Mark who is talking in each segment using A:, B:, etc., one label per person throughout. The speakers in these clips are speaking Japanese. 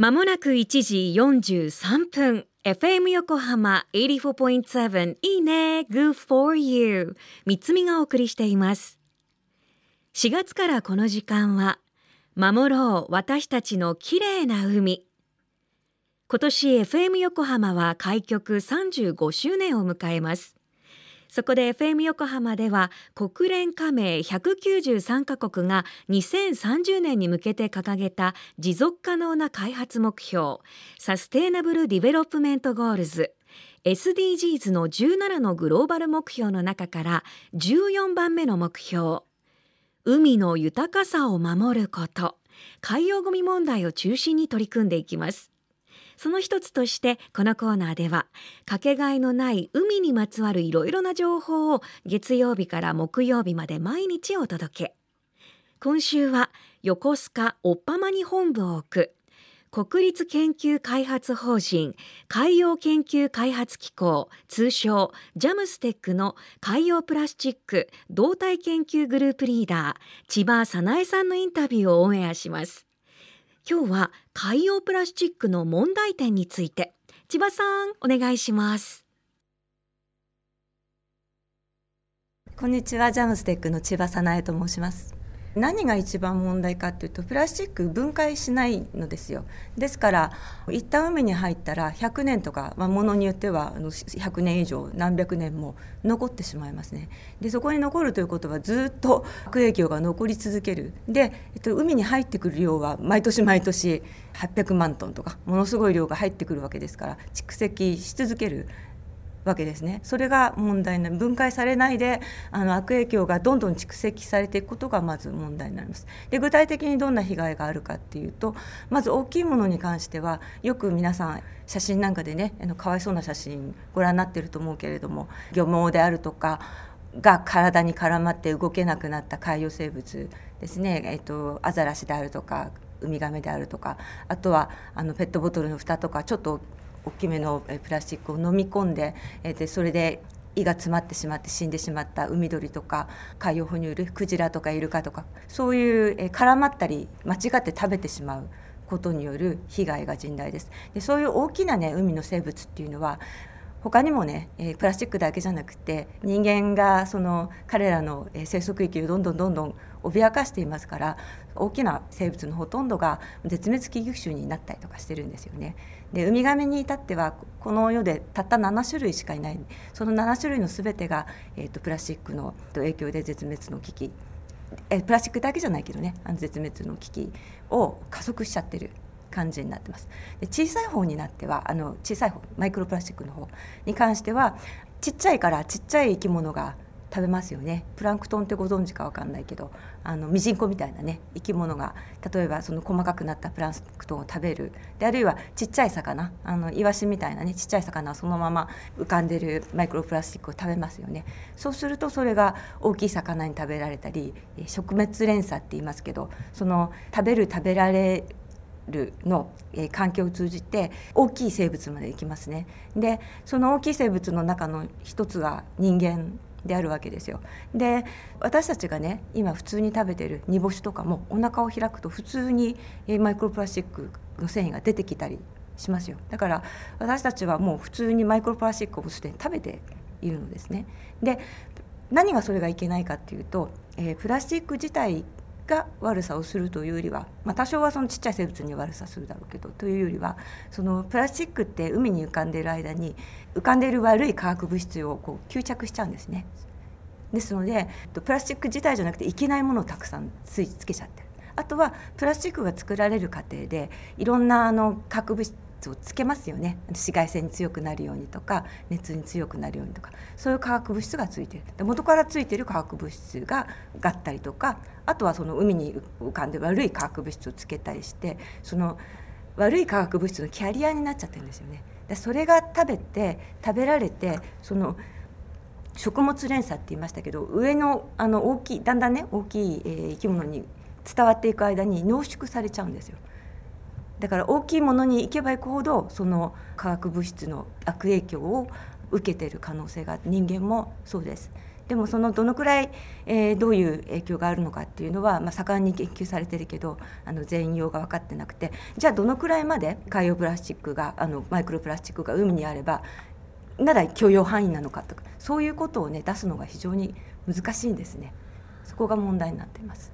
A: まもなく1時43分。FM 横浜84.7いいね。Good for you 三つみがお送りしています。4月からこの時間は守ろう私たちの綺麗な海。今年 FM 横浜は開局35周年を迎えます。そこで FM 横浜では国連加盟193カ国が2030年に向けて掲げた持続可能な開発目標Sustainable Development Goals。SDGs の17のグローバル目標の中から14番目の目標。海の豊かさを守ること。海洋ゴミ問題を中心に取り組んでいきます。その一つとしてこのコーナーではかけがえのない海にまつわるいろいろな情報を月曜日から木曜日まで毎日お届け。今週は横須賀おっぱまに本部を置く。国立研究開発法人海洋研究開発機構通称ジャムステックの海洋プラスチック動態研究グループリーダー千葉早苗さんのインタビューをオンエアします。今日は海洋プラスチックの問題点について。千葉さんお願いします。
B: こんにちは。ジャムステックの千葉早苗と申します。何が一番問題かっていうとプラスチック分解しないのですよ。ですから一旦海に入ったら100年とか、まあ、ものによっては100年以上何百年も残ってしまいますね。でそこに残るということはずっと悪影響が残り続ける。で、えっと、海に入ってくる量は毎年毎年800万トンとかものすごい量が入ってくるわけですから蓄積し続ける。わけですね。それが問題な分解されないであの悪影響がどんどん蓄積されていくことがまず問題になります。で具体的にどんな被害があるかっていうとまず大きいものに関してはよく皆さん写真なんかでねあのかわいそうな写真ご覧になってると思うけれども漁網であるとかが体に絡まって動けなくなった海洋生物ですね、えっと、アザラシであるとかウミガメであるとかあとはあのペットボトルの蓋とかちょっと大きめのプラスチックを飲み込んででそれで胃が詰まってしまって死んでしまった海鳥とか海洋哺乳類クジラとかイルカとかそういう絡まったり間違って食べてしまうことによる被害が甚大です。でそういう大きなね海の生物っていうのは他にもね、えプラスチックだけじゃなくて人間がその彼らの生息域をどんどんどんどん脅かしていますから大きな生物のほとんどが絶滅危惧種になったりとかしてるんですよね。でウミガメに至ってはこの世でたった7種類しかいない。その7種類の全てが、えーと、プラスチックの影響で絶滅の危機。えプラスチックだけじゃないけどねあの絶滅の危機を加速しちゃってる。感じになってます。で小さい方になってはあの小さい方マイクロプラスチックの方に関してはちっちゃいからちっちゃい生き物が食べますよね。プランクトンってご存知か分かんないけどあのミジンコみたいなね生き物が例えばその細かくなったプランクトンを食べる。であるいはちっちゃい魚。あのイワシみたいなねちっちゃい魚はそのまま浮かんでるマイクロプラスチックを食べますよね。そうするとそれが大きい魚に食べられたり食滅連鎖って言いますけどその食べる食べられるの、え、環境を通じて大きい生物まで行きますねでその大きい生物の中の一つが人間であるわけですよ。で私たちがね今普通に食べてる煮干しとかもお腹を開くと普通にマイクロプラスチックの繊維が出てきたりしますよだから私たちはもう普通にマイクロプラスチックをすでに食べているのですね。で何がそれがいけないかっていうと、えー、プラスチック自体が悪さをするというよりは、まあ、多少はそのちっちゃい生物に悪さするだろうけどというよりはそのプラスチックって海に浮かんでいる間に浮かんでいる悪い化学物質をこう吸着しちゃうんですね。ですのでプラスチック自体じゃなくていけないものをたくさんついつけちゃってる。あとはプラスチックが作られる過程でいろんなあの化学物質をつけますよね紫外線に強くなるようにとか熱に強くなるようにとかそういう化学物質がついてるで元からついてる化学物質ががったりとかあとはその海に浮かんで悪い化学物質をつけたりしてその悪い化学物質のキャリアになっちゃってるんですよね。でそれが食べて食べられてその食物連鎖って言いましたけど上のあの大きいだんだんね大きい、えー、生き物に伝わっていく間に濃縮されちゃうんですよ。だから大きいものに行けば行くほどその化学物質の悪影響を受けている可能性が人間もそうです。でもそのどのくらい、えー、どういう影響があるのかっていうのは、まあ、盛んに研究されてるけどあの全容が分かってなくてじゃあどのくらいまで海洋プラスチックがあのマイクロプラスチックが海にあればなら許容範囲なのかとかそういうことをね出すのが非常に難しいんですねそこが問題になっています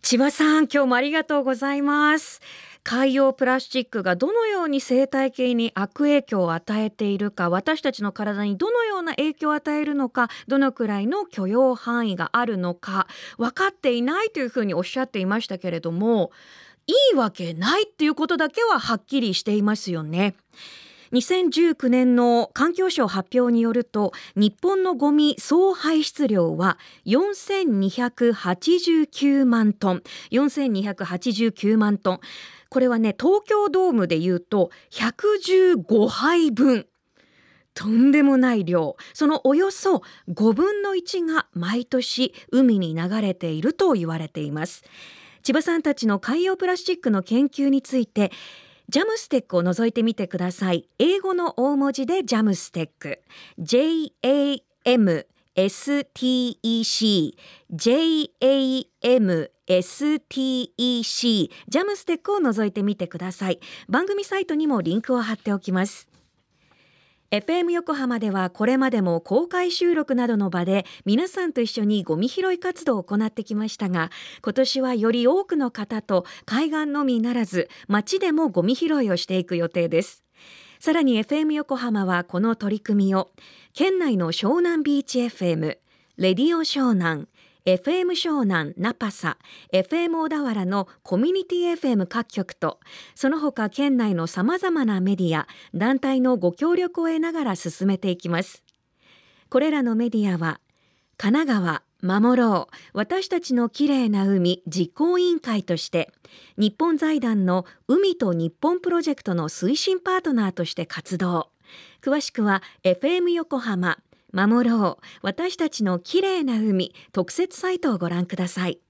A: 千葉さん今日もありがとうございます海洋プラスチックがどのように生態系に悪影響を与えているか私たちの体にどのような影響を与えるのかどのくらいの許容範囲があるのか分かっていないというふうにおっしゃっていましたけれどもいいわけないっていうことだけははっきりしていますよね。2019年の環境省発表によると日本のゴミ総排出量は4289万トン。4289万トン。これはね東京ドームでいうと115杯分とんでもない量。そのおよそ5分の1が毎年海に流れていると言われています。千葉さんたちの海洋プラスチックの研究についてジャムステックを覗いてみてください。英語の大文字でジャムステック。JAM STEC JAM STEC ジャムステックを覗いてみてください。番組サイトにもリンクを貼っておきます。FM 横浜ではこれまでも公開収録などの場で皆さんと一緒にゴミ拾い活動を行ってきましたが今年はより多くの方と海岸のみならず街でもゴミ拾いをしていく予定です。さらに FM 横浜はこの取り組みを県内の湘南ビーチ FM レディオ湘南 FM 湘南ナパサ FM 小田原のコミュニティ FM 各局とその他県内のさまざまなメディア団体のご協力を得ながら進めていきます。これらのメディアは神奈川守ろう私たちのきれいな海実行委員会として日本財団の海と日本プロジェクトの推進パートナーとして活動。詳しくは FM 横浜守ろう。私たちのきれいな海特設サイトをご覧ください。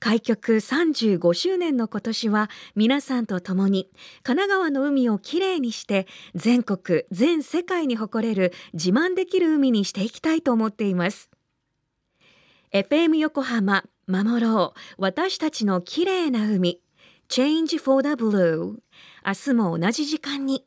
A: 開局35周年の今年は皆さんと共に神奈川の海をきれいにして全国全世界に誇れる自慢できる海にしていきたいと思っています。FM 横浜守ろう。私たちのきれいな海。Change for the Blue 明日も同じ時間に。